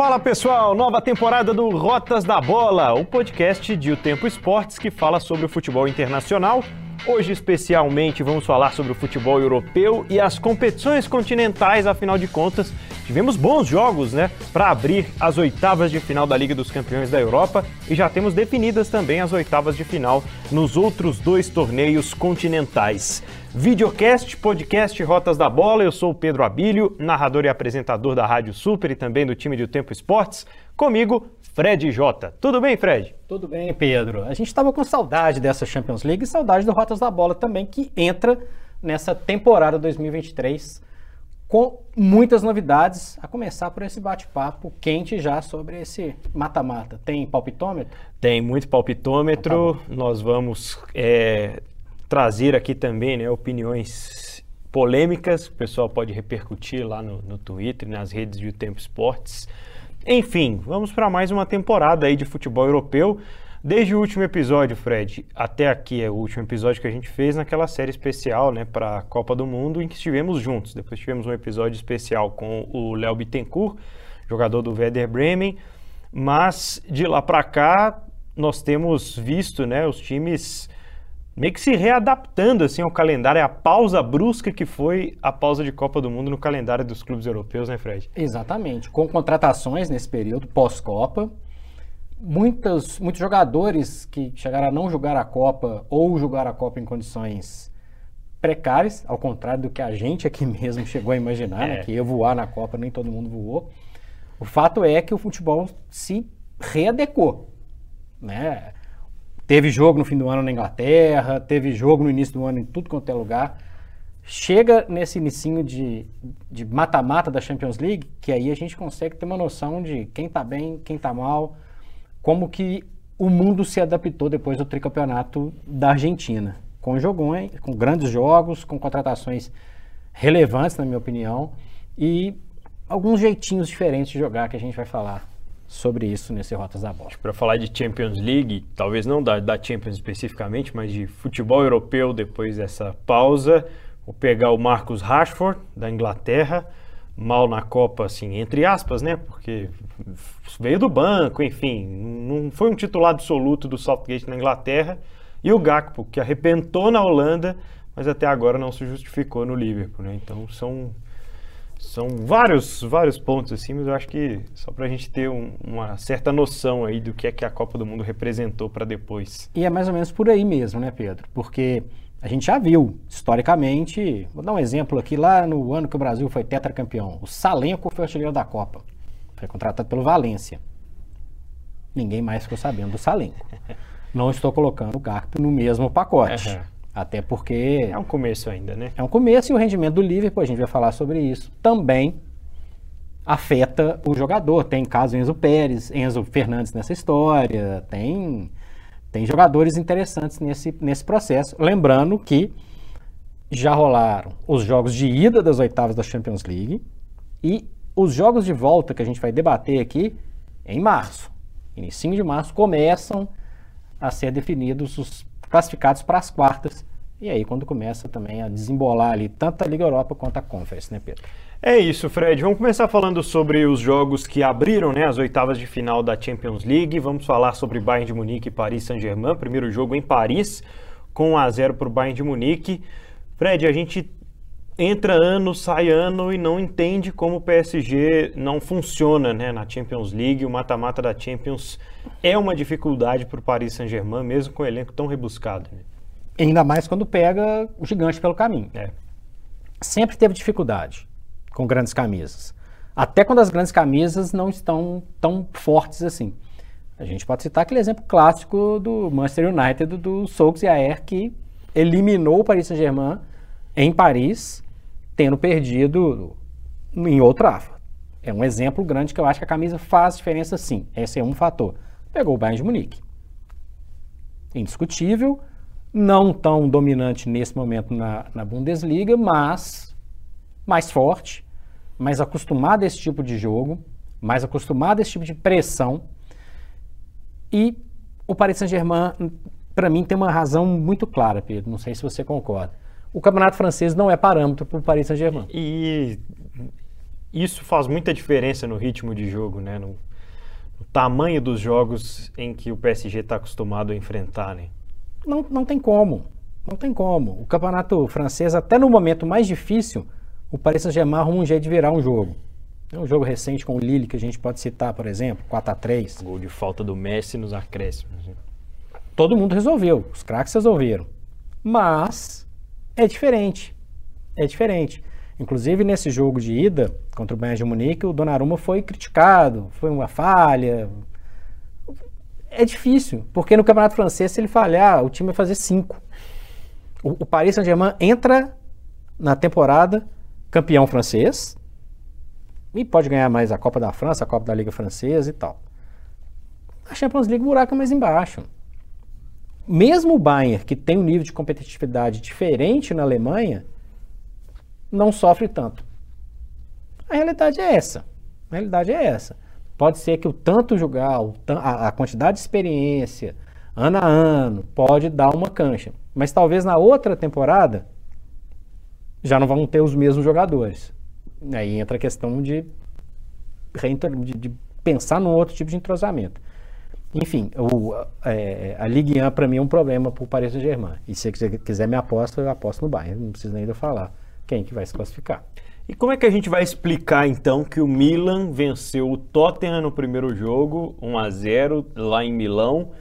Fala pessoal, nova temporada do Rotas da Bola, o podcast de O Tempo Esportes que fala sobre o futebol internacional. Hoje, especialmente, vamos falar sobre o futebol europeu e as competições continentais, afinal de contas, tivemos bons jogos, né, para abrir as oitavas de final da Liga dos Campeões da Europa e já temos definidas também as oitavas de final nos outros dois torneios continentais. Videocast, podcast Rotas da Bola, eu sou o Pedro Abílio, narrador e apresentador da Rádio Super e também do time do Tempo Esportes. Comigo, Fred Jota. Tudo bem, Fred? Tudo bem, Pedro. A gente estava com saudade dessa Champions League e saudade do Rotas da Bola também, que entra nessa temporada 2023 com muitas novidades, a começar por esse bate-papo quente já sobre esse mata-mata. Tem palpitômetro? Tem muito palpitômetro. Então, tá Nós vamos é, trazer aqui também né, opiniões polêmicas, o pessoal pode repercutir lá no, no Twitter, nas redes de Tempo Esportes. Enfim, vamos para mais uma temporada aí de futebol europeu. Desde o último episódio, Fred, até aqui é o último episódio que a gente fez naquela série especial, né, para a Copa do Mundo, em que estivemos juntos. Depois tivemos um episódio especial com o Léo Bittencourt, jogador do Werder Bremen. Mas de lá para cá, nós temos visto, né, os times meio que se readaptando assim ao calendário, é a pausa brusca que foi a pausa de Copa do Mundo no calendário dos clubes europeus, né, Fred? Exatamente, com contratações nesse período pós-Copa, muitos, muitos jogadores que chegaram a não jogar a Copa ou jogar a Copa em condições precárias, ao contrário do que a gente aqui mesmo chegou a imaginar, né, é. né, que ia voar na Copa, nem todo mundo voou. O fato é que o futebol se readecou, né? Teve jogo no fim do ano na Inglaterra, teve jogo no início do ano em tudo quanto é lugar. Chega nesse inicinho de mata-mata da Champions League, que aí a gente consegue ter uma noção de quem tá bem, quem tá mal, como que o mundo se adaptou depois do tricampeonato da Argentina. Com jogões, com grandes jogos, com contratações relevantes, na minha opinião, e alguns jeitinhos diferentes de jogar que a gente vai falar sobre isso nesse Rotas da Bola. Para falar de Champions League, talvez não da, da Champions especificamente, mas de futebol europeu depois dessa pausa, vou pegar o Marcos Rashford, da Inglaterra, mal na Copa, assim, entre aspas, né? Porque veio do banco, enfim, não foi um titular absoluto do Southgate na Inglaterra. E o Gakpo, que arrebentou na Holanda, mas até agora não se justificou no Liverpool, né? Então são são vários, vários pontos assim, mas eu acho que só para a gente ter um, uma certa noção aí do que é que a Copa do Mundo representou para depois. E é mais ou menos por aí mesmo, né, Pedro? Porque a gente já viu, historicamente, vou dar um exemplo aqui, lá no ano que o Brasil foi tetracampeão, o Salenco foi artilheiro da Copa, foi contratado pelo Valência. Ninguém mais ficou sabendo do Salenco. Não estou colocando o Garpo no mesmo pacote. Uhum. Até porque. É um começo ainda, né? É um começo e o rendimento do Liverpool, a gente vai falar sobre isso, também afeta o jogador. Tem caso Enzo Pérez, Enzo Fernandes nessa história, tem, tem jogadores interessantes nesse, nesse processo. Lembrando que já rolaram os jogos de ida das oitavas da Champions League e os jogos de volta que a gente vai debater aqui em março. Início de março começam a ser definidos os classificados para as quartas. E aí, quando começa também a desembolar ali tanto a Liga Europa quanto a Conference, né, Pedro? É isso, Fred. Vamos começar falando sobre os jogos que abriram né, as oitavas de final da Champions League. Vamos falar sobre Bayern de Munique e Paris Saint-Germain. Primeiro jogo em Paris, com 1 a 0 para o Bayern de Munique. Fred, a gente entra ano, sai ano e não entende como o PSG não funciona né, na Champions League. O mata-mata da Champions é uma dificuldade para o Paris Saint-Germain, mesmo com o elenco tão rebuscado. Né? Ainda mais quando pega o gigante pelo caminho. É. Sempre teve dificuldade com grandes camisas. Até quando as grandes camisas não estão tão fortes assim. A gente pode citar aquele exemplo clássico do Manchester United, do Solskjaer, que eliminou o Paris Saint-Germain em Paris tendo perdido em Old Trafford. É um exemplo grande que eu acho que a camisa faz diferença sim. Esse é um fator. Pegou o Bayern de Munique. Indiscutível, não tão dominante nesse momento na, na Bundesliga, mas mais forte, mais acostumado a esse tipo de jogo, mais acostumado a esse tipo de pressão. E o Paris Saint-Germain, para mim, tem uma razão muito clara, Pedro. Não sei se você concorda o campeonato francês não é parâmetro para o Paris Saint-Germain. E isso faz muita diferença no ritmo de jogo, né? No, no tamanho dos jogos em que o PSG está acostumado a enfrentar, né? Não, não tem como. Não tem como. O campeonato francês, até no momento mais difícil, o Paris Saint-Germain arruma um jeito de virar um jogo. É um jogo recente com o Lille que a gente pode citar, por exemplo, 4 a 3 Gol de falta do Messi nos acréscimos. né? Todo mundo resolveu, os craques resolveram. Mas é diferente. É diferente. Inclusive nesse jogo de ida contra o Bayern de Munique, o Donnarumma foi criticado, foi uma falha. É difícil, porque no Campeonato Francês, se ele falhar, o time vai fazer cinco. O, o Paris Saint-Germain entra na temporada campeão francês e pode ganhar mais a Copa da França, a Copa da Liga Francesa e tal. A Champions League, o buraco é mais embaixo. Mesmo o Bayern, que tem um nível de competitividade diferente na Alemanha, não sofre tanto. A realidade é essa. A realidade é essa. Pode ser que o tanto jogar, a, quantidade de experiência, ano a ano, pode dar uma cancha. Mas talvez na outra temporada já não vão ter os mesmos jogadores. Aí entra a questão de, de, de pensar num outro tipo de entrosamento. Enfim, o, é, a Ligue 1 para mim é um problema para o Paris Saint-Germain. E se você quiser me aposta, eu aposto no Bayern. Não precisa ainda falar quem que vai se classificar. E como é que a gente vai explicar então que o Milan venceu o Tottenham no primeiro jogo, 1 a 0 lá em Milão?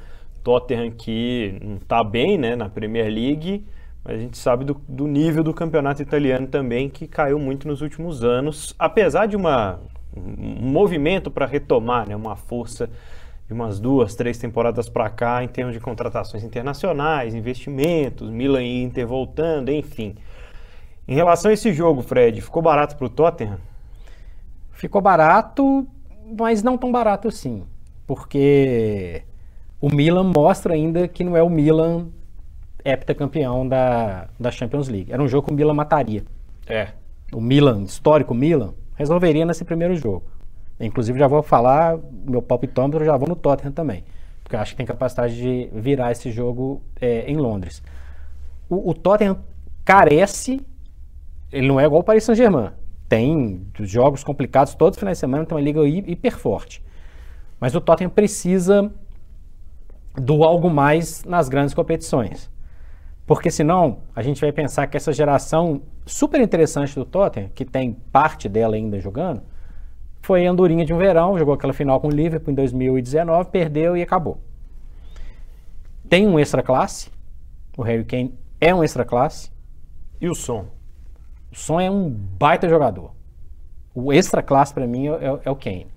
Tottenham que não está bem, né, na Premier League, mas a gente sabe do, do nível do campeonato italiano também que caiu muito nos últimos anos, apesar de uma, um movimento para retomar, né, uma força de umas duas, três temporadas para cá em termos de contratações internacionais, investimentos, Milan e Inter voltando, enfim. Em relação a esse jogo, Fred, ficou barato para o Tottenham? Ficou barato, mas não tão barato assim. Porque o Milan mostra ainda que não é o Milan heptacampeão da, da Champions League. Era um jogo que o Milan mataria. É. O Milan, histórico Milan, resolveria nesse primeiro jogo. Inclusive já vou falar, meu palpitômetro, já vou no Tottenham também. Porque eu acho que tem capacidade de virar esse jogo é, em Londres. O, o Tottenham carece, ele não é igual o Paris Saint-Germain. Tem jogos complicados todos os finais de semana, tem uma liga hi- hiper forte. Mas o Tottenham precisa do algo mais nas grandes competições. Porque senão a gente vai pensar que essa geração super interessante do Tottenham, que tem parte dela ainda jogando, foi a andorinha de um verão, jogou aquela final com o Liverpool em 2019, perdeu e acabou. Tem um extra classe, o Harry Kane é um extra classe, E o som? o Son é um baita jogador. O extra classe para mim é, é- é o Kane.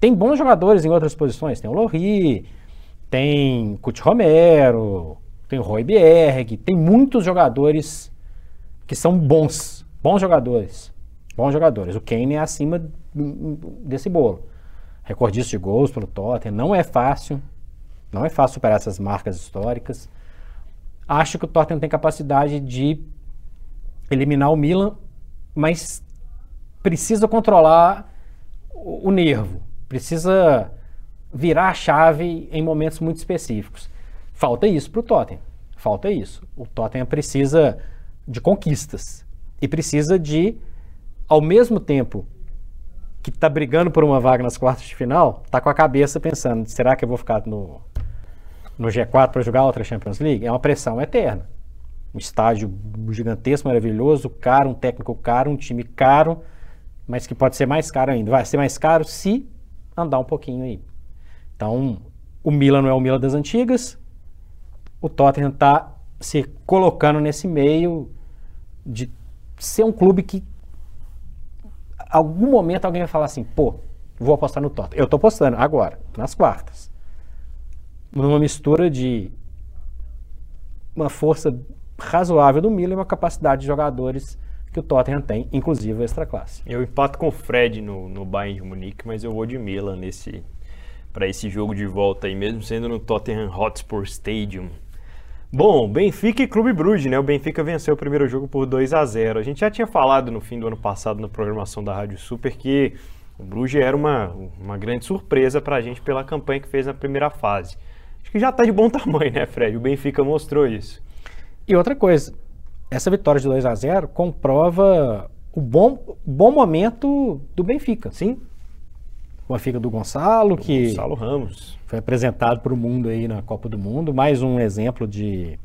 Tem bons jogadores em outras posições, tem o Lohri, tem Couto Romero, tem o Roy Bierg, tem muitos jogadores que são bons, bons jogadores, bons jogadores. O Kane é acima desse bolo. Recordista de gols pelo Tottenham, não é fácil, não é fácil superar essas marcas históricas. Acho que o Tottenham tem capacidade de eliminar o Milan, mas precisa controlar o, o nervo, precisa virar a chave em momentos muito específicos. Falta isso para o Tottenham, falta isso. O Tottenham precisa de conquistas e precisa de, ao mesmo tempo que está brigando por uma vaga nas quartas de final, está com a cabeça pensando, será que eu vou ficar no, no G4 para jogar outra Champions League? É uma pressão eterna um estádio gigantesco, maravilhoso, caro, um técnico caro, um time caro, mas que pode ser mais caro ainda. Vai ser mais caro se andar um pouquinho aí. Então, o Milan não é o Milan das antigas, o Tottenham está se colocando nesse meio de ser um clube que algum momento alguém vai falar assim, pô, vou apostar no Tottenham. Eu estou apostando agora, nas quartas. Numa mistura de uma força razoável do Milan e uma capacidade de jogadores que o Tottenham tem, inclusive extra classe. Eu empato com o Fred no, no Bayern de Munique, mas eu vou de Milan nesse para esse jogo de volta aí, mesmo sendo no Tottenham Hotspur Stadium. Bom, Benfica e Clube Brugge, né? O Benfica venceu o primeiro jogo por 2 a 0. A gente já tinha falado no fim do ano passado na programação da Rádio Super que o Brugge era uma, uma grande surpresa pra gente pela campanha que fez na primeira fase. Acho que já tá de bom tamanho, né, Fred? O Benfica mostrou isso. E outra coisa, essa vitória de 2 a 0 comprova o bom, bom momento do Benfica. Sim. O Benfica do Gonçalo, que Gonçalo Ramos. foi apresentado para o mundo aí na Copa do Mundo. Mais um exemplo de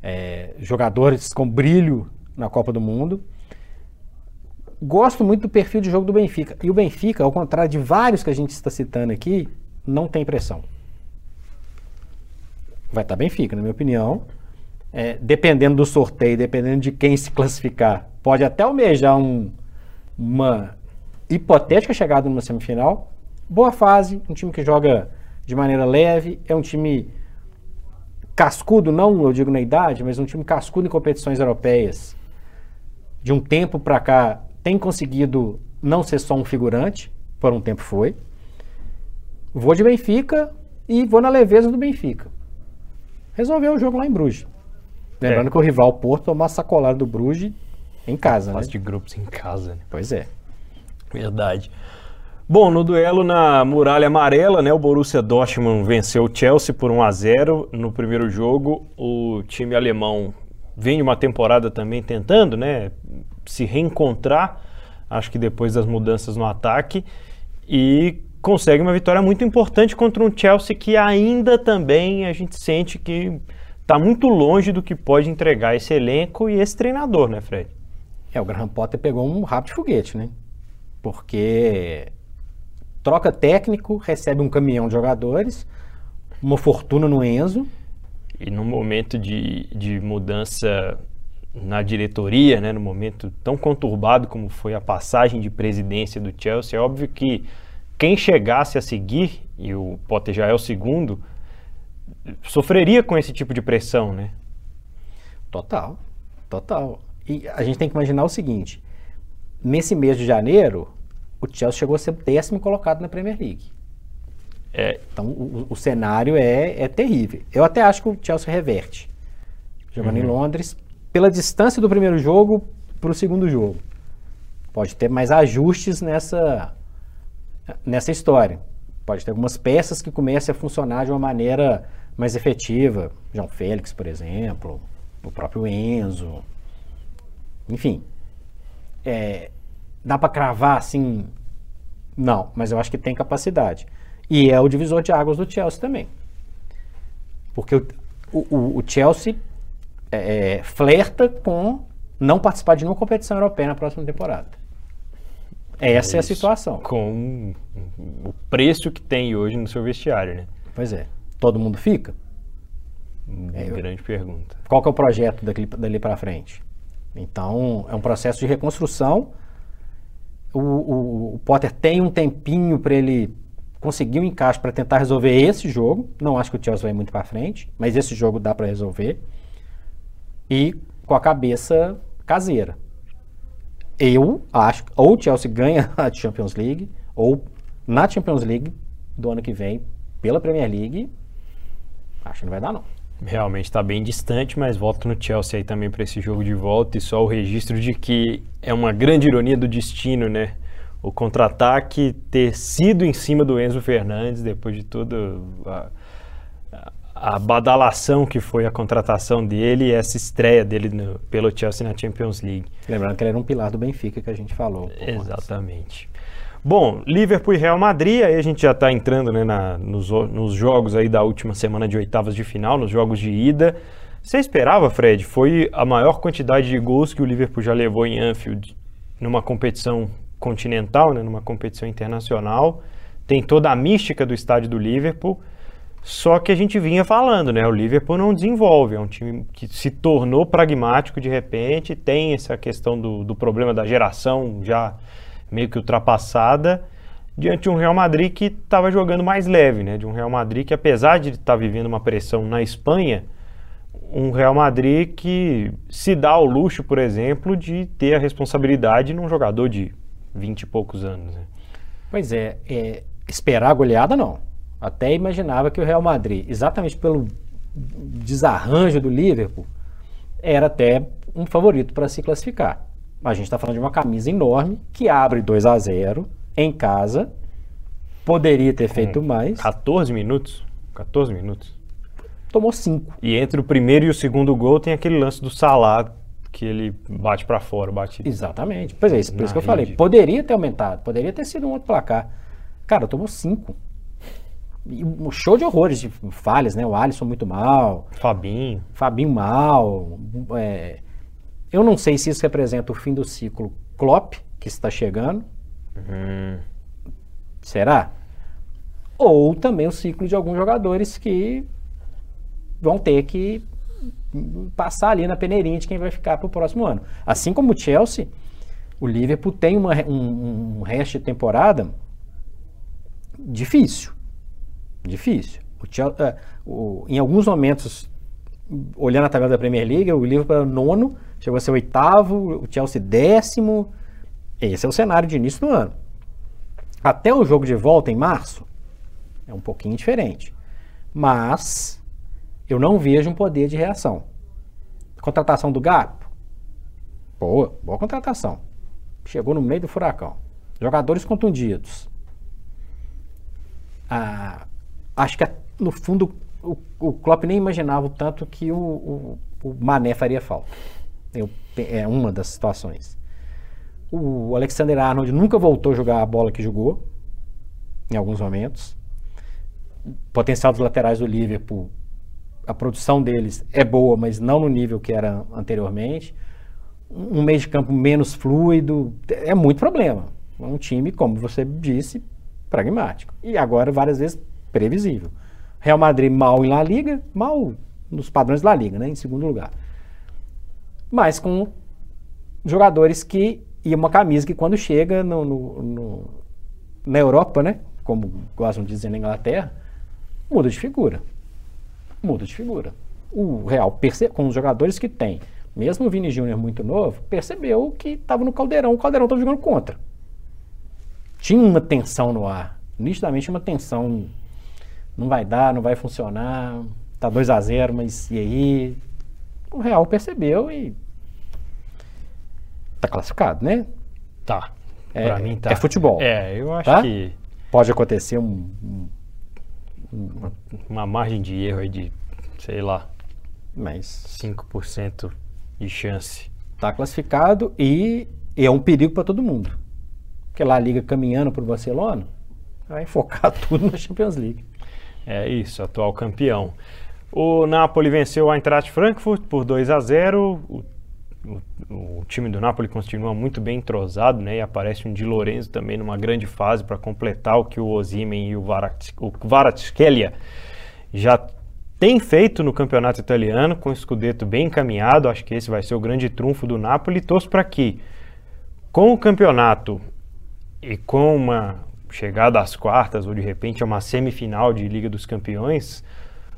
é, jogadores com brilho na Copa do Mundo. Gosto muito do perfil de jogo do Benfica. E o Benfica, ao contrário de vários que a gente está citando aqui, não tem pressão. Vai estar Benfica, na minha opinião. É, dependendo do sorteio, dependendo de quem se classificar, pode até almejar um, uma hipotética chegada numa semifinal. Boa fase, um time que joga de maneira leve, é um time cascudo, não eu digo na idade, mas um time cascudo em competições europeias. De um tempo para cá, tem conseguido não ser só um figurante, por um tempo foi. Vou de Benfica e vou na leveza do Benfica. Resolveu o jogo lá em Bruges. Lembrando É. que o rival Porto tomou uma sacolada do Bruges em casa, né? Fase de grupos em casa, né? Pois é. Verdade. Bom, no duelo na Muralha Amarela, né, o Borussia Dortmund venceu o Chelsea por 1 a 0 no primeiro jogo. O time alemão vem uma temporada também tentando, né, se reencontrar, acho que depois das mudanças no ataque e consegue uma vitória muito importante contra um Chelsea que ainda também a gente sente que está muito longe do que pode entregar esse elenco e esse treinador, né, Fred? É, o Graham Potter pegou um de foguete, né? Porque troca técnico, recebe um caminhão de jogadores, uma fortuna no Enzo. E num momento de, de mudança na diretoria, né, no momento tão conturbado como foi a passagem de presidência do Chelsea, é óbvio que quem chegasse a seguir, e o Potter já é o segundo, sofreria com esse tipo de pressão, né? Total, total. E a gente tem que imaginar o seguinte: nesse mês de janeiro, o Chelsea chegou a ser o décimo colocado na Premier League. É, Então o, o cenário é, é terrível. Eu até acho que o Chelsea reverte. Jogando em Londres, pela distância do primeiro jogo para o segundo jogo. Pode ter mais ajustes nessa, nessa história. Pode ter algumas peças que comecem a funcionar de uma maneira mais efetiva. João Félix, por exemplo, o próprio Enzo. Enfim. É, dá para cravar assim? Não, mas eu acho que tem capacidade. E é o divisor de águas do Chelsea também. Porque o, o, o Chelsea é, é, flerta com não participar de nenhuma competição europeia na próxima temporada. Essa é a isso, situação. Com o preço que tem hoje no seu vestiário, né? Pois é. Todo mundo fica? É, eu- Grande pergunta. Qual que é o projeto daqui, dali para frente? Então, é um processo de reconstrução. O, o- o Potter tem um tempinho para ele conseguir um encaixe para tentar resolver esse jogo. Não acho que o Chelsea vai muito para frente, mas esse jogo dá para resolver. E com a cabeça caseira. Eu acho que ou o Chelsea ganha a Champions League, ou na Champions League do ano que vem, pela Premier League, acho que não vai dar não. Realmente está bem distante, mas volta no Chelsea aí também para esse jogo de volta e só o registro de que é uma grande ironia do destino, né? O contra-ataque ter sido em cima do Enzo Fernandes depois de toda a, a badalação que foi a contratação dele e essa estreia dele no- pelo Chelsea na Champions League. Lembrando que ele era um pilar do Benfica que a gente falou. pouco antes. Bom, Liverpool e Real Madrid, aí a gente já está entrando né, na- nos, nos jogos aí da última semana de oitavas de final, nos jogos de ida. Você esperava, Fred? Foi a maior quantidade de gols que o Liverpool já levou em Anfield numa competição continental, né, numa competição internacional. Tem toda a mística do estádio do Liverpool. Só que a gente vinha falando, né? O Liverpool não desenvolve, é um time que se tornou pragmático de repente, tem essa questão do, do problema da geração já meio que ultrapassada, diante de um Real Madrid que estava jogando mais leve, né? De um Real Madrid que, apesar de estar vivendo uma pressão na Espanha, um Real Madrid que se dá ao luxo, por exemplo, de ter a responsabilidade num jogador de 20 e poucos anos. Né? Pois é, é, esperar a goleada não. Até imaginava que o Real Madrid, exatamente pelo desarranjo do Liverpool, era até um favorito para se classificar. Mas a gente está falando de uma camisa enorme que abre 2 a 0 em casa. Poderia ter feito mais. 14 minutos? 14 minutos. Tomou 5. E entre o primeiro e o segundo gol tem aquele lance do Salah que ele bate para fora, bate. Exatamente. Pois é, isso, por isso que eu falei. Poderia ter aumentado, poderia ter sido um outro placar. Cara, tomou cinco. E um show de horrores, de falhas, né? O Alisson muito mal, Fabinho. Fabinho mal. é, eu não sei se isso representa o fim do ciclo Klopp, que está chegando. Hum, Será? Ou também o ciclo de alguns jogadores que vão ter que passar ali na peneirinha de quem vai ficar para o próximo ano. Assim como o Chelsea, o Liverpool tem uma, um, um resto de temporada difícil. Difícil. O Chel- eh, o- em alguns momentos, olhando a tabela da Premier League, o Liverpool era nono, chegou a ser oitavo, o Chelsea décimo. Esse é o cenário de início do ano. Até o jogo de volta em março, é um pouquinho diferente. Mas eu não vejo um poder de reação. Contratação do Gato? Boa, boa contratação. Chegou no meio do furacão. Jogadores contundidos. Ah, acho que no fundo o, o Klopp nem imaginava o tanto que o, o, o Mané faria falta. Eu- é uma das situações. O Alexander Arnold nunca voltou a jogar a bola que jogou, em alguns momentos. O potencial dos laterais do Liverpool, a produção deles é boa, mas não no nível que era anteriormente. Um meio de campo menos fluido, é muito problema. É um time, como você disse, pragmático. E agora, várias vezes, previsível. Real Madrid mal em La Liga, mal nos padrões da Liga, né, em segundo lugar. Mas com jogadores que. E uma camisa que quando chega no, no- no- na Europa, né? Como gostam de dizer na Inglaterra, muda de figura. Muda de figura. O Real, com os jogadores que tem, mesmo o Vini Júnior muito novo, percebeu que estava no caldeirão, o caldeirão estava jogando contra. Tinha uma tensão no ar. Nitidamente uma tensão. Não vai dar, não vai funcionar. Tá 2 a 0 mas e aí? O Real percebeu e tá classificado, né? tá. É- pra mim tá. é futebol. É, eu acho Tá? que Pode acontecer um, um- uma margem de erro aí de, sei lá, mas 5% de chance. tá classificado e, e é um perigo para todo mundo. Porque lá a liga caminhando para o Barcelona, vai focar tudo na Champions League. É isso, atual campeão. O Napoli venceu o Eintracht Frankfurt por 2 a 0. O, o- o time do Napoli continua muito bem entrosado, né? E aparece um Di Lorenzo também numa grande fase para completar o que o Osimhen e o, Varat, o já têm feito no campeonato italiano, com o Scudetto bem encaminhado. Acho que esse vai ser o grande trunfo do Napoli. Torço para que, com o campeonato e com uma chegada às quartas ou de repente a uma semifinal de Liga dos Campeões,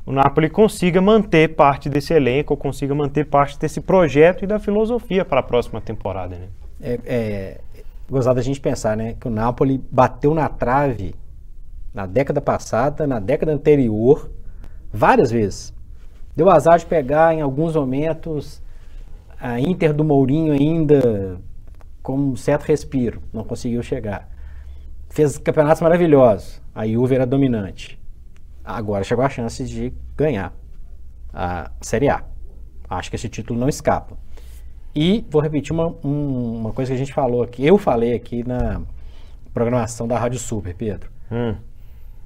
o Napoli consiga manter parte desse elenco, consiga manter parte desse projeto e da filosofia para a próxima temporada, né? É, é gozado a gente pensar, né? Que o Napoli bateu na trave na década passada, na década anterior, várias vezes. Deu azar de pegar em alguns momentos a Inter do Mourinho ainda com um certo respiro, não conseguiu chegar. Fez campeonatos maravilhosos, a Juve era dominante. Agora chegou a chance de ganhar a Série A. Acho que esse título não escapa. E vou repetir uma, um- uma coisa que a gente falou aqui, eu falei aqui na programação da Rádio Super, Pedro. Hum,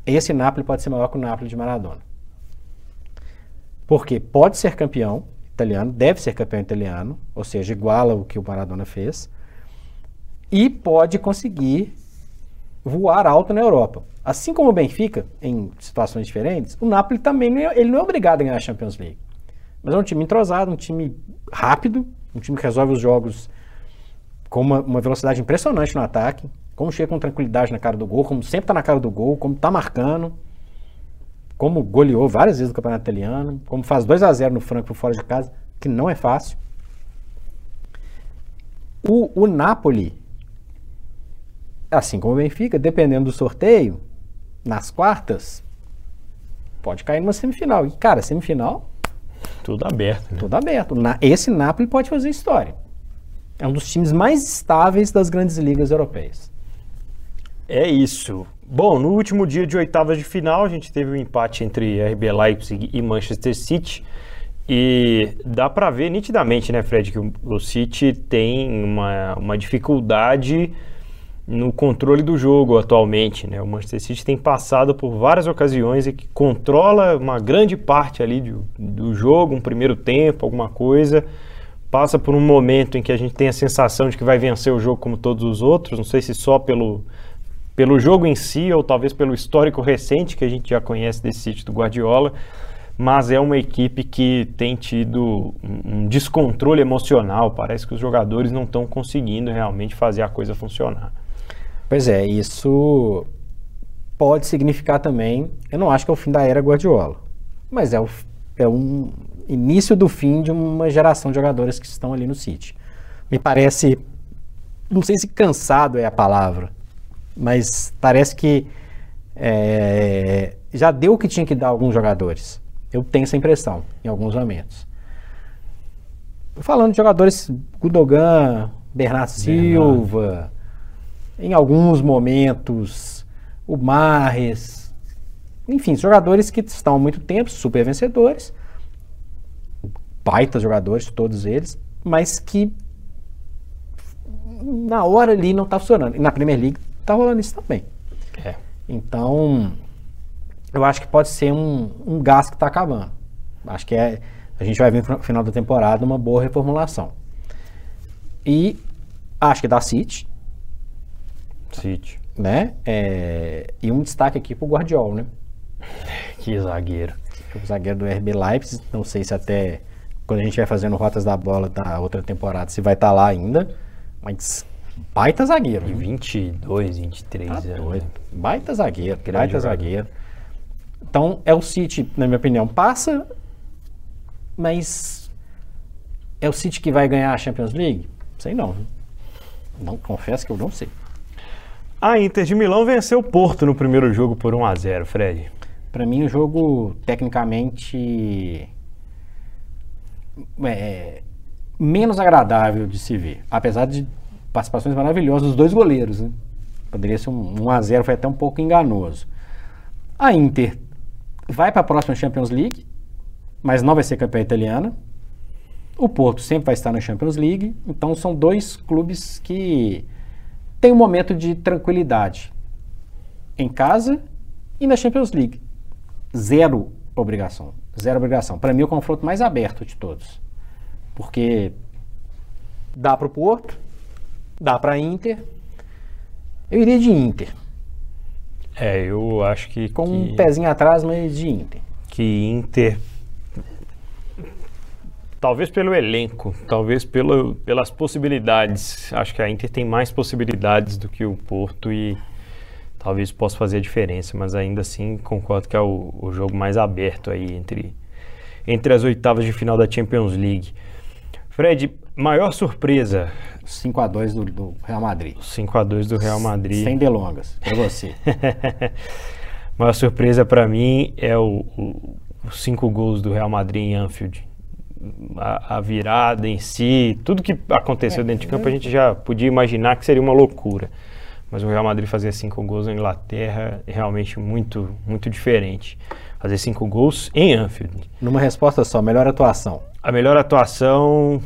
Esse Napoli pode ser maior que o Napoli de Maradona. Porque pode ser campeão italiano, deve ser campeão italiano, ou seja, iguala o que o Maradona fez, e pode conseguir voar alto na Europa. Assim como o Benfica, em situações diferentes, o Napoli também não é, ele não é obrigado a ganhar a Champions League. Mas é um time entrosado, um time rápido, um time que resolve os jogos com uma, uma velocidade impressionante no ataque, como chega com tranquilidade na cara do gol, como sempre está na cara do gol, como está marcando, como goleou várias vezes no Campeonato Italiano, como faz 2 a 0 no Franco fora de casa, que não é fácil. O, o Napoli, assim como o Benfica, dependendo do sorteio, nas quartas, pode cair numa semifinal. E, cara, semifinal, tudo aberto, né? tudo aberto. Na- esse Napoli pode fazer história. É um dos times mais estáveis das grandes ligas europeias. É isso. Bom, no último dia de oitavas de final, a gente teve um empate entre RB Leipzig e Manchester City. E dá para ver nitidamente, né, Fred, que o, City tem uma, uma dificuldade no controle do jogo atualmente. Né? O Manchester City tem passado por várias ocasiões e que controla uma grande parte ali do, do jogo, um primeiro tempo, alguma coisa. Passa por um momento em que a gente tem a sensação de que vai vencer o jogo como todos os outros, não sei se só pelo, pelo jogo em si ou talvez pelo histórico recente que a gente já conhece desse City do Guardiola mas é uma equipe que tem tido um descontrole emocional. Parece que os jogadores não estão conseguindo realmente fazer a coisa funcionar. Pois é, isso pode significar também. Eu não acho que é o fim da era Guardiola, mas é, o, é um início do fim de uma geração de jogadores que estão ali no City. Me parece, não sei se cansado é a palavra, mas parece que é, já deu o que tinha que dar a alguns jogadores. Eu tenho essa impressão em alguns momentos. Falando de jogadores, Gudogan, Bernardo Silva, em alguns momentos, o Marres, enfim, jogadores que estão há muito tempo, super vencedores, baitas jogadores, todos eles, mas que na hora ali não está funcionando. E na Premier League está rolando isso também. É. Então, eu acho que pode ser um, um gás que está acabando. Acho que é, a gente vai ver no final da temporada uma boa reformulação. E acho que da City. City. Né? É, e um destaque aqui para o Guardiola, né? Que zagueiro. O zagueiro do RB Leipzig, não sei se até quando a gente vai fazendo rotas da bola da outra temporada se vai estar tá lá ainda, mas baita zagueiro. De 22, 23 tá anos. Baita zagueiro, baita zagueiro. Então, é o City, na minha opinião, passa, mas é o City que vai ganhar a Champions League? Sei não. Não confesso que eu não sei. A Inter de Milão venceu o Porto no primeiro jogo por 1 a 0, Fred. Para mim, o jogo tecnicamente é, menos agradável de se ver, apesar de participações maravilhosas dos dois goleiros. Né? Poderia ser um 1 a 0, foi até um pouco enganoso. A Inter vai para a próxima Champions League, mas não vai ser campeã italiana. O Porto sempre vai estar na Champions League, então são dois clubes que têm um momento de tranquilidade em casa e na Champions League. Zero obrigação, zero obrigação. Para mim, é o confronto mais aberto de todos, porque dá para o Porto, dá para a Inter. Eu iria de Inter. É, eu acho que. Com que, um pezinho atrás, mas de Inter. Que Inter. Talvez pelo elenco, talvez pelo, pelas possibilidades. Acho que a Inter tem mais possibilidades do que o Porto e talvez possa fazer a diferença, mas ainda assim concordo que é o, o jogo mais aberto aí entre, entre as oitavas de final da Champions League. Fred, maior surpresa 5 a 2 do, do Real Madrid. 5 a 2 do Real Madrid. Sem delongas, para você. Uma surpresa para mim é o, os cinco gols do Real Madrid em Anfield. A, a virada em si, tudo que aconteceu é, dentro de campo, a gente já podia imaginar que seria uma loucura. Mas o Real Madrid fazer cinco gols na Inglaterra é realmente muito, muito diferente. Fazer cinco gols em Anfield. Numa resposta só, melhor atuação. A melhor atuação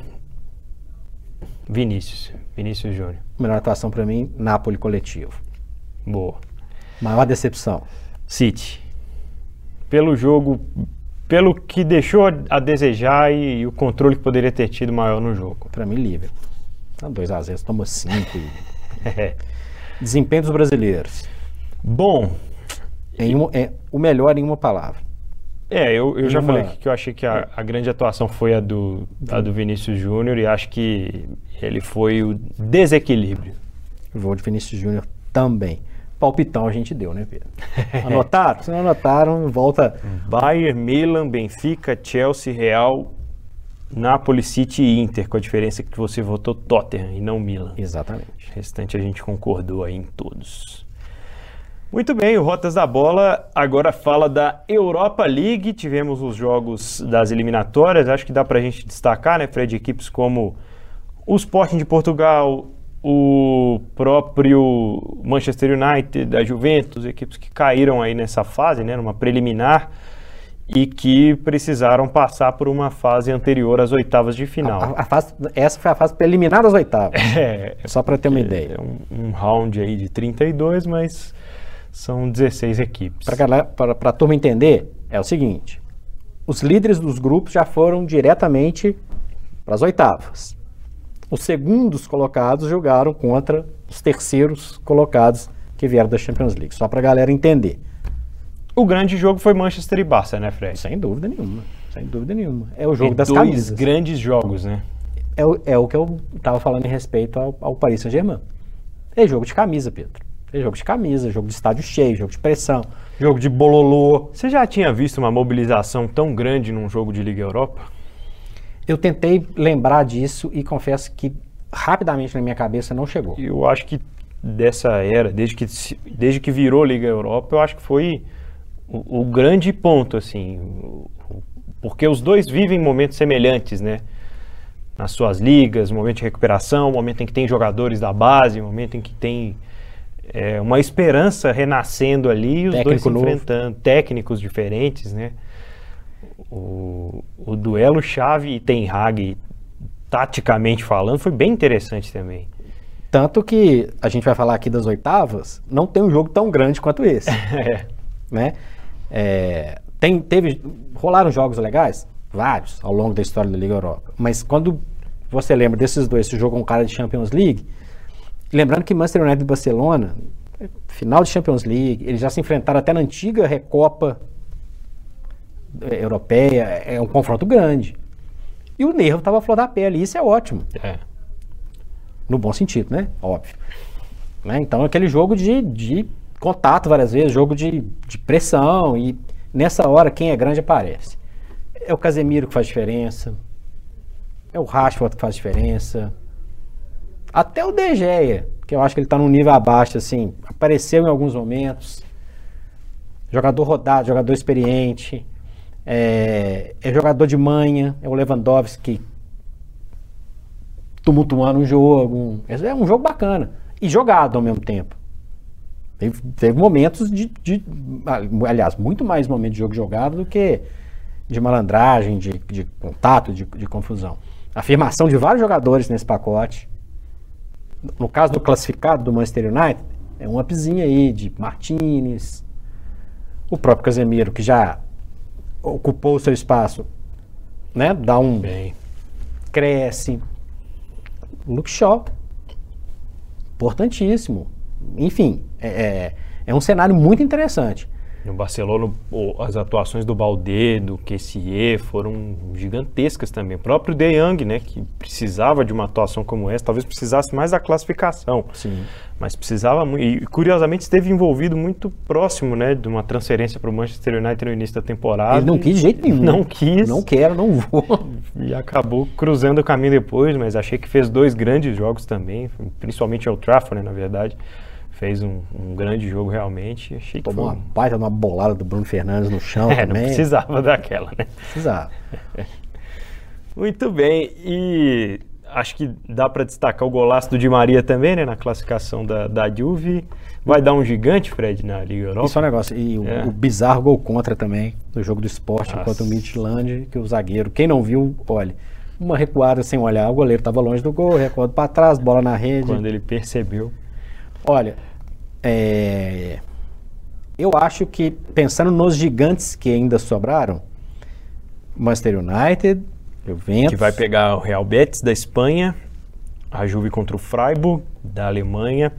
Vinícius. Vinícius Júnior. Melhor atuação para mim, Napoli coletivo. Boa. Maior decepção. City. Pelo jogo, pelo que deixou a desejar e, e o controle que poderia ter tido maior no jogo. Para mim, Liverpool. Tá 2 a 0 tomou 5. é. Desempenho dos brasileiros. Bom. Em um, é, o melhor em uma palavra. É, eu, eu já uma... falei que eu achei que a, a, grande atuação foi a do, a do Vinícius Júnior e acho que ele foi o desequilíbrio. Vou de Vinícius Júnior também. Palpitão a gente deu, né, Pedro? Anotaram? Se não anotaram, volta. Bayern, Milan, Benfica, Chelsea, Real, Napoli, City e Inter, com a diferença que você votou Tottenham e não Milan. Exatamente. O restante a gente concordou aí em todos. Muito bem, o Rotas da Bola agora fala da Europa League. Tivemos os jogos das eliminatórias, acho que dá para a gente destacar, né, Fred? Equipes como o Sporting de Portugal, o próprio Manchester United, a Juventus, equipes que caíram aí nessa fase, né, numa preliminar. e que precisaram passar por uma fase anterior às oitavas de final. A, a fase, essa foi a fase preliminar das oitavas. É, Só para ter uma ideia. É um, um, round aí de 32, mas são 16 equipes. Para a turma entender, é o seguinte: os líderes dos grupos já foram diretamente para as oitavas. Os segundos colocados jogaram contra os terceiros colocados que vieram da Champions League. Só para a galera entender. O grande jogo foi Manchester e Barça, né, Fred? Sem dúvida nenhuma. Sem dúvida nenhuma. É o jogo e das dois camisas. grandes jogos, né? É o, é o que eu estava falando em respeito ao, ao Paris Saint-Germain. É jogo de camisa, Pedro. É jogo de camisa, jogo de estádio cheio, jogo de pressão, jogo de bololô. Você já tinha visto uma mobilização tão grande num jogo de Liga Europa? Eu tentei lembrar disso e confesso que rapidamente na minha cabeça não chegou. Eu acho que dessa era, desde que, desde que virou Liga Europa, eu acho que foi o, o grande ponto, assim, porque os dois vivem momentos semelhantes, né? Nas suas ligas, momento de recuperação, momento em que tem jogadores da base, momento em que tem é, uma esperança renascendo ali, os Técnico dois se novo. enfrentando, técnicos diferentes, né? O, o duelo Chave e Ten Hag, taticamente falando, foi bem interessante também. Tanto que a gente vai falar aqui das oitavas, não tem um jogo tão grande quanto esse. é. Né? É, tem, teve, rolaram jogos legais? Vários, ao longo da história da Liga Europa. Mas quando você lembra desses dois, esse jogo com cara de Champions League, lembrando que Manchester United e Barcelona, final de Champions League, eles já se enfrentaram até na antiga Recopa Europeia, é um confronto grande. E o nervo estava a flor da pele, isso é ótimo. É. No bom sentido, né? Óbvio. Né? Então, aquele jogo de, de contato várias vezes, jogo de, de pressão e nessa hora quem é grande aparece. É o Casemiro que faz diferença, é o Rashford que faz diferença, até o De Gea, que eu acho que ele está num nível abaixo, assim, apareceu em alguns momentos, jogador rodado, jogador experiente, é, é jogador de manha, é o Lewandowski tumultuando um jogo, é um jogo bacana e jogado ao mesmo tempo. Teve, teve momentos de, de, Aliás, muito mais momentos de jogo jogado do que de malandragem, de, de contato, de, de confusão. Afirmação de vários jogadores nesse pacote. No caso do classificado do Manchester United, é um upzinho aí de Martinez, o próprio Casemiro, que já ocupou o seu espaço, né? Dá um. Bem. Cresce. Luke Shaw. Importantíssimo enfim, é, é, é um cenário muito interessante. No Barcelona, as atuações do Balde, do Kessier foram gigantescas também. O próprio De Jong, né, que precisava de uma atuação como essa, talvez precisasse mais da classificação. Sim. Mas precisava muito. E curiosamente esteve envolvido muito próximo, né, de uma transferência para o Manchester United no início da temporada. Ele não quis de jeito nenhum. Não quis. Não quero, não vou. E acabou cruzando o caminho depois, mas achei que fez dois grandes jogos também, principalmente ao Trafford, né, na verdade fez um, um, grande jogo realmente. Achei Tomou uma baita uma bolada do Bruno Fernandes no chão é, também. Não precisava daquela, né? Precisava. Muito bem. E acho que dá para destacar o golaço do Di Maria também, né? Na classificação da, da Juve. Vai dar um gigante, Fred, na Liga Europa. Isso é um negócio. E o, é. o bizarro gol contra também, no jogo do esporte contra o Midland, que o zagueiro, quem não viu, olha, uma recuada sem olhar, o goleiro estava longe do gol, recuado para trás, bola na rede. Quando ele percebeu. Olha, é, eu acho que, pensando nos gigantes que ainda sobraram, Manchester United, Juventus... Que vai pegar o Real Betis da Espanha, a Juve contra o Freiburg da Alemanha,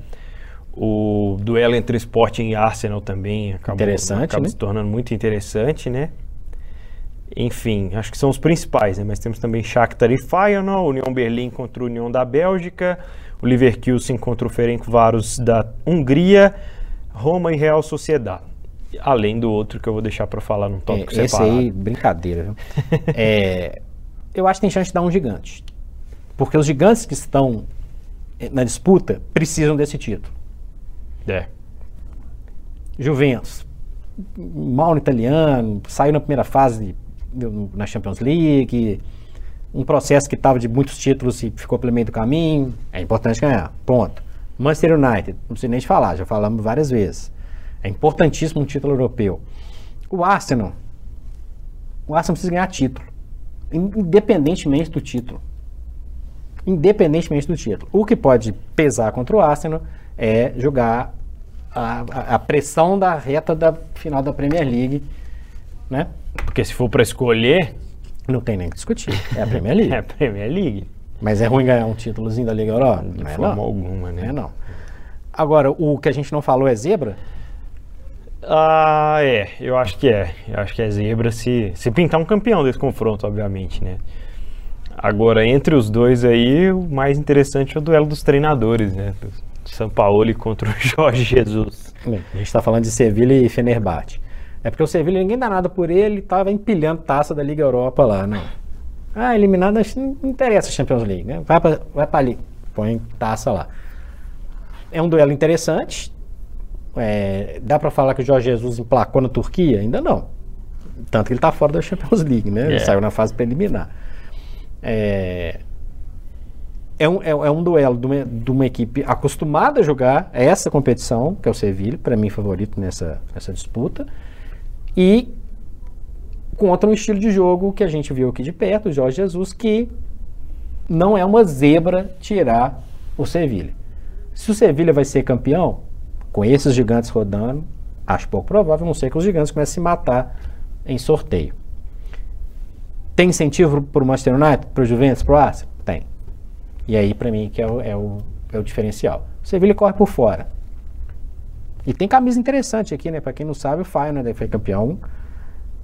o duelo entre Sporting e Arsenal também acabou, interessante, acaba né? se tornando muito interessante, né? Enfim, acho que são os principais, né? Mas temos também Shakhtar e Feyenoord, União Berlim contra a União da Bélgica, o Leverkusen contra o Ferencváros da Hungria, Roma e Real Sociedade. Além do outro que eu vou deixar para falar num tópico é, separado. Esse aí, brincadeira. Viu? é, eu acho que tem chance de dar um gigante. Porque os gigantes que estão eh, na disputa precisam desse título. É. Juventus, mal no italiano, saiu na primeira fase na Champions League, um processo que estava de muitos títulos e ficou pelo meio do caminho. É importante ganhar. Ponto. Manchester United, não precisa nem de falar, já falamos várias vezes. É importantíssimo um título europeu. O Arsenal, O Arsenal precisa ganhar título, independentemente do título. Independentemente do título. O que pode pesar contra o Arsenal é jogar a, a, a pressão da reta da final da Premier League, né? Porque se for para escolher, não tem nem que discutir. É a Premier League. é a Premier League. Mas é ruim ganhar um títulozinho da Liga Europa? De não é forma não. alguma, né? Não é não. Agora, o que a gente não falou é zebra? Ah, é. Eu acho que é. Eu acho que é zebra se, se pintar um campeão desse confronto, obviamente, né? Agora, entre os dois aí, o mais interessante é o duelo dos treinadores, né? São Paulo contra o Jorge Jesus. Bem, a gente está falando de Sevilha e Fenerbahçe. É porque o Sevilha ninguém dá nada por ele, estava empilhando taça da Liga Europa lá, não. Ah, eliminado, não interessa a Champions League, né? Vai para vai pra ali, põe taça lá. É um duelo interessante. É, dá para falar que o Jorge Jesus emplacou na Turquia? Ainda não. Tanto que ele está fora da Champions League, né? Ele É. saiu na fase preliminar. É, é um, é, é um duelo de uma, de uma equipe acostumada a jogar essa competição, que é o Sevilha, para mim favorito nessa, nessa disputa, e contra um estilo de jogo que a gente viu aqui de perto, o Jorge Jesus, que não é uma zebra tirar o Sevilha. Se o Sevilha vai ser campeão, com esses gigantes rodando, acho pouco provável, a não ser que os gigantes comecem a se matar em sorteio. Tem incentivo para o Manchester United, para o Juventus, para o Arsenal? Tem. E aí, para mim, que é o, é, o, é o diferencial. O Sevilha corre por fora. E tem camisa interessante aqui, né? Para quem não sabe, o Feyenoord foi campeão,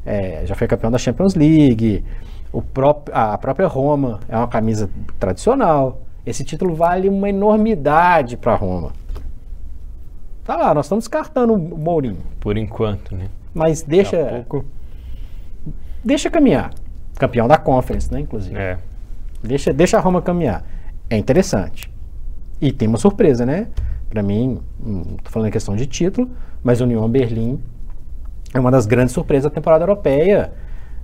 é, já foi campeão da Champions League. O próprio, a própria Roma é uma camisa tradicional. Esse título vale uma enormidade para Roma. Tá lá, nós estamos descartando o Mourinho, Por enquanto, né? mas deixa, deixa caminhar. Campeão da Conference, né, inclusive. É. Deixa, deixa a Roma caminhar. É interessante. E tem uma surpresa, né? Para mim, não tô falando em questão de título, mas União Berlim é uma das grandes surpresas da temporada europeia.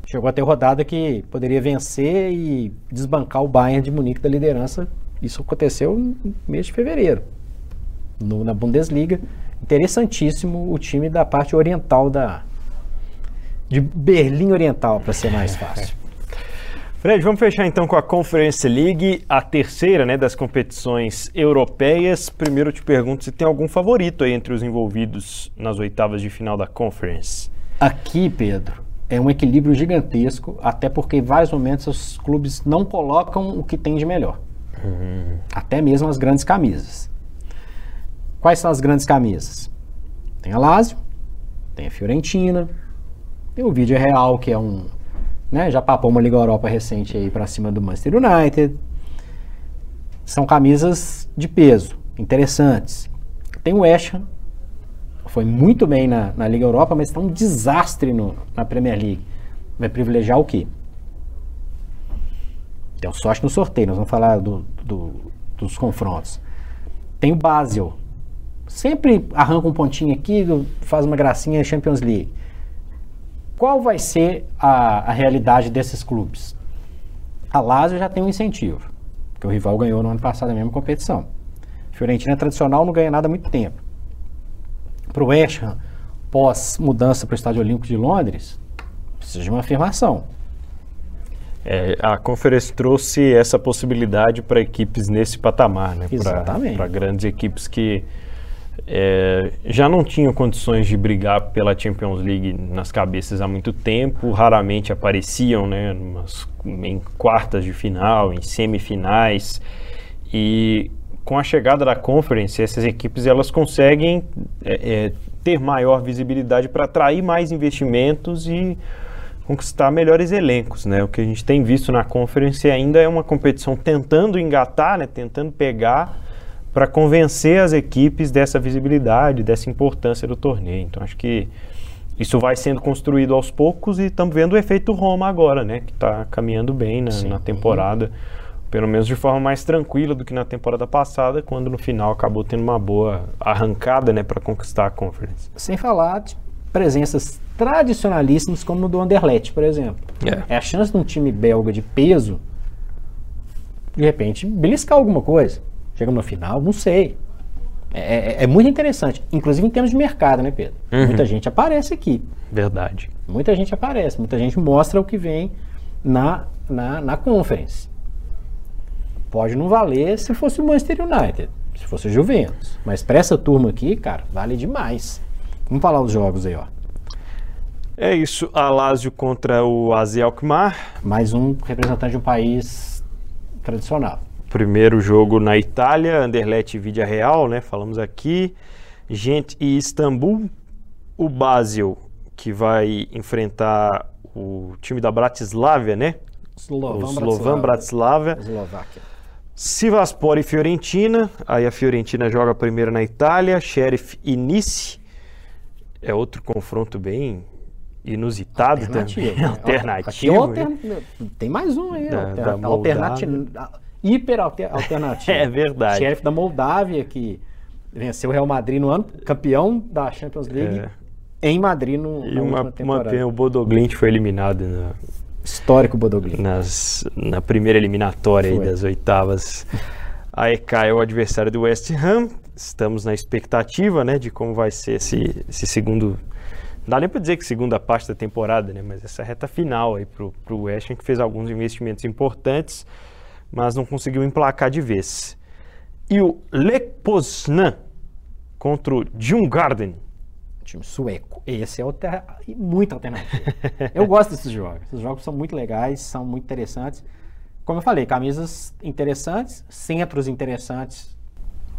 Chegou a ter rodada que poderia vencer e desbancar o Bayern de Munique da liderança. Isso aconteceu no mês de fevereiro, no- na Bundesliga. Interessantíssimo o time da parte oriental da de Berlim Oriental, para ser mais fácil. Fred, vamos fechar então com a Conference League, a terceira né, das competições europeias. Primeiro eu te pergunto se tem algum favorito aí entre os envolvidos nas oitavas de final da Conference. Aqui, Pedro, é um equilíbrio gigantesco, até porque em vários momentos os clubes não colocam o que tem de melhor. Até mesmo as grandes camisas. Quais são as grandes camisas? Tem a Lazio, tem a Fiorentina, tem o Vídeo Real, que é um. Né, já papou uma Liga Europa recente aí pra cima do Manchester United. São camisas de peso, interessantes. Tem o West Ham, foi muito bem na, na Liga Europa, mas está um desastre no- na Premier League. Vai privilegiar o quê? Tem sorte no sorteio, nós vamos falar do- do- dos confrontos. Tem o Basel. Sempre arranca um pontinho aqui, faz uma gracinha Champions League. Qual vai ser a, a realidade desses clubes? A Lazio já tem um incentivo, porque o rival ganhou no ano passado a mesma competição. Fiorentina tradicional não ganha nada há muito tempo para o West Ham, pós mudança para o Estádio Olímpico de Londres, precisa de uma afirmação. É, a Conference trouxe essa possibilidade para equipes nesse patamar, né? Exatamente. Para grandes equipes que é, já não tinham condições de brigar pela Champions League nas cabeças há muito tempo, raramente apareciam né, em quartas de final, em semifinais. E com a chegada da Conference, essas equipes elas conseguem é, é, ter maior visibilidade para atrair mais investimentos e conquistar melhores elencos, né? O que a gente tem visto na Conference ainda é uma competição tentando engatar, né? Tentando pegar para convencer as equipes dessa visibilidade, dessa importância do torneio. Então acho que isso vai sendo construído aos poucos e estamos vendo o efeito Roma agora, né? Que está caminhando bem na, na temporada, pelo menos de forma mais tranquila do que na temporada passada, quando no final acabou tendo uma boa arrancada, né, para conquistar a Conference. Sem falar de presenças tradicionalíssimas como no do Anderlecht, por exemplo. É. É a chance de um time belga de peso, de repente, beliscar alguma coisa. Chega no final, não sei. É, é, é, muito interessante, inclusive em termos de mercado, né, Pedro? Uhum. Muita gente aparece aqui. Verdade. Muita gente aparece, muita gente mostra o que vem na, na, na conference. Pode não valer se fosse o Manchester United, se fosse o Juventus. Mas para essa turma aqui, cara, vale demais. Vamos falar os jogos aí, ó. É isso, Alásio contra o Azi Alkmaar. Mais um representante de um país tradicional. Primeiro jogo na Itália, Anderlecht e Vidia Real, né? Falamos aqui. Gente e Istambul. O Basel, que vai enfrentar o time da Bratislava, né? Slovan, o Slovan Bratislava. Eslováquia. Sivaspor e Fiorentina. Aí a Fiorentina joga primeiro na Itália. Sheriff e Nice. É outro confronto bem inusitado alternativo, também. Né? alternativo. Altern... Tem mais um aí. Da, da alternativo hiper alternativo. é verdade. Sheriff da Moldávia, que venceu o Real Madrid no ano, campeão da Champions League É. em Madrid no, E uma, uma o Bodoglint foi eliminado na, Histórico Bodoglin. nas, na primeira eliminatória aí das oitavas. A EK é o adversário do West Ham. Estamos na expectativa né, de como vai ser esse, esse segundo. Não dá nem para dizer que segunda parte da temporada, né, mas essa reta final aí pro, pro West Ham, que fez alguns investimentos importantes, mas não conseguiu emplacar de vez. E o Lech Poznan contra o Djurgården. Time sueco. Esse é alter... muito alternativo. Eu gosto desses jogos. Esses jogos são muito legais, são muito interessantes. Como eu falei, camisas interessantes, centros interessantes.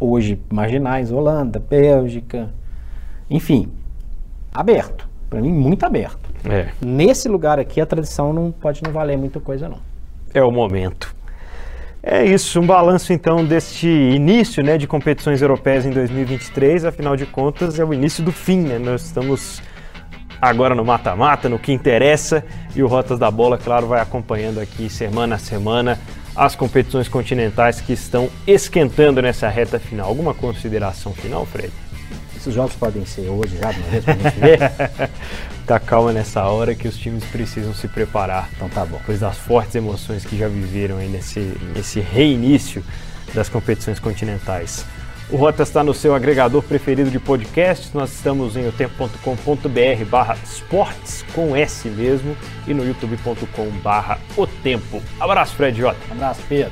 Hoje, marginais, Holanda, Bélgica, enfim, aberto. Para mim, muito aberto. É, Nesse lugar aqui, a tradição não pode não valer muita coisa, não. é o momento. É isso, um balanço então deste início né, de competições europeias em 2023. Afinal de contas, é o início do fim, né? Nós estamos agora no mata-mata, no que interessa, e o Rotas da Bola, claro, vai acompanhando aqui semana a semana as competições continentais que estão esquentando nessa reta final. Alguma consideração final, Fred? Esses jogos podem ser hoje já, de uma vez, pra gente ver. Tá calma nessa hora que os times precisam se preparar. Então tá bom. depois das fortes emoções que já viveram aí nesse, nesse reinício das competições continentais. O Rota está no seu agregador preferido de podcasts. Nós estamos em otempo.com.br barra esportes com S mesmo e no youtube.com barra o tempo. Abraço, Fred Jota. Abraço, Pedro.